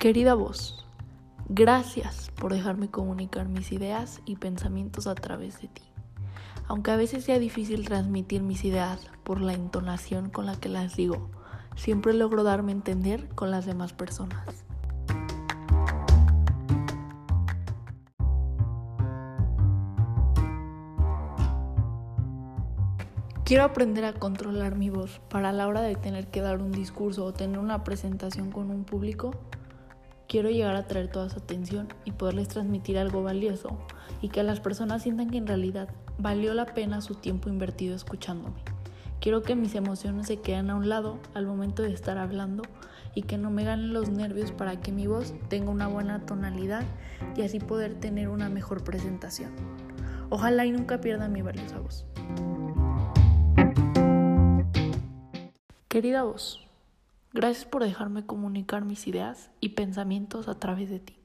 Querida voz, gracias por dejarme comunicar mis ideas y pensamientos a través de ti. Aunque a veces sea difícil transmitir mis ideas por la entonación con la que las digo, siempre logro darme a entender con las demás personas. Quiero aprender a controlar mi voz para la hora de tener que dar un discurso o tener una presentación con un público. Quiero llegar a traer toda su atención y poderles transmitir algo valioso y que las personas sientan que en realidad valió la pena su tiempo invertido escuchándome. Quiero que mis emociones se queden a un lado al momento de estar hablando y que no me ganen los nervios para que mi voz tenga una buena tonalidad y así poder tener una mejor presentación. Ojalá y nunca pierda mi valiosa voz. Querida voz, gracias por dejarme comunicar mis ideas y pensamientos a través de ti.